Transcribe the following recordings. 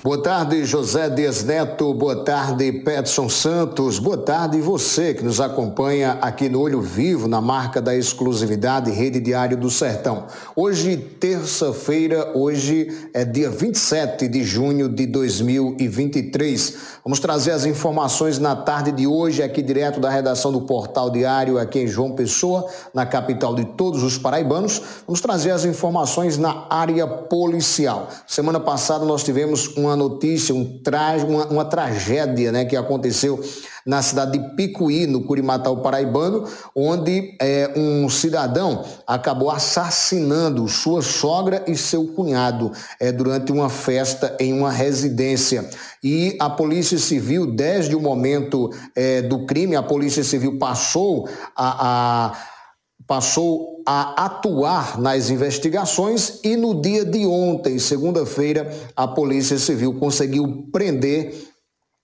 Boa tarde, José Dias Neto. Boa tarde, Petson Santos. Boa tarde, você que nos acompanha aqui no Olho Vivo, na marca da exclusividade Rede Diário do Sertão. Hoje, terça-feira, hoje é dia 27 de junho de 2023. Vamos trazer as informações na tarde de hoje, aqui direto da redação do Portal Diário, aqui em João Pessoa, na capital de todos os paraibanos. Vamos trazer as informações na área policial. Semana passada nós tivemos uma notícia, um tra... uma, uma tragédia né, que aconteceu na cidade de Picuí, no Curimatau Paraibano, onde é, um cidadão acabou assassinando sua sogra e seu cunhado é, durante uma festa em uma residência. E a Polícia Civil, desde o momento é, do crime, a Polícia Civil passou a, a passou a atuar nas investigações e no dia de ontem, segunda-feira, a Polícia Civil conseguiu prender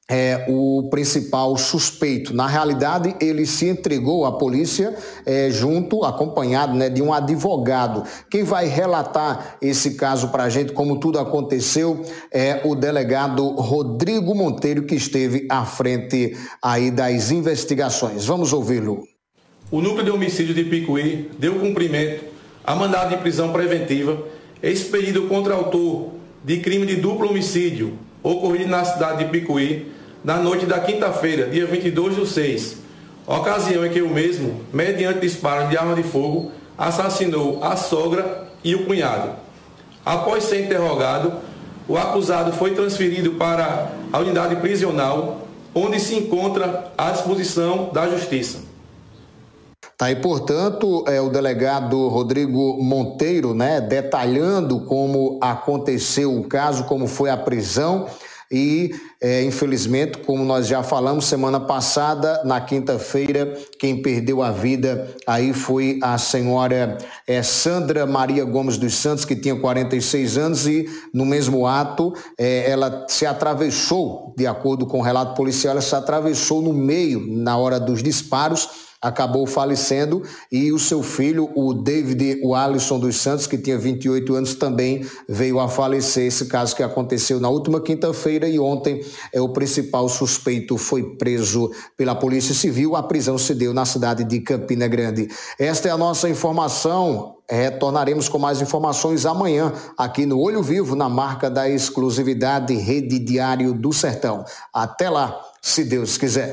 é, o principal suspeito. Na realidade, ele se entregou à polícia é, junto, acompanhado né, de um advogado. Quem vai relatar esse caso para a gente, como tudo aconteceu, é o delegado Rodrigo Monteiro, que esteve à frente aí das investigações. Vamos ouvi-lo. O núcleo de homicídio de Picuí deu cumprimento a mandado de prisão preventiva expedido contra autor de crime de duplo homicídio ocorrido na cidade de Picuí na noite da quinta-feira, dia 22 do 6, ocasião em que o mesmo, mediante disparo de arma de fogo, assassinou a sogra e o cunhado. Após ser interrogado, o acusado foi transferido para a unidade prisional, onde se encontra à disposição da Justiça. Tá aí, portanto, é o delegado Rodrigo Monteiro, né, detalhando como aconteceu o caso, como foi a prisão e, é, infelizmente, como nós já falamos semana passada, na quinta-feira, quem perdeu a vida aí foi a senhora é, Sandra Maria Gomes dos Santos, que tinha 46 anos, e no mesmo ato é, ela se atravessou, de acordo com o relato policial, ela se atravessou no meio na hora dos disparos acabou falecendo e o seu filho, o David o Alisson dos Santos, que tinha 28 anos, também veio a falecer. Esse caso que aconteceu na última quinta-feira e ontem é o principal suspeito foi preso pela Polícia Civil. A prisão se deu na cidade de Campina Grande. Esta é a nossa informação. Retornaremos com mais informações amanhã aqui no Olho Vivo, na marca da exclusividade Rede Diário do Sertão. Até lá, se Deus quiser.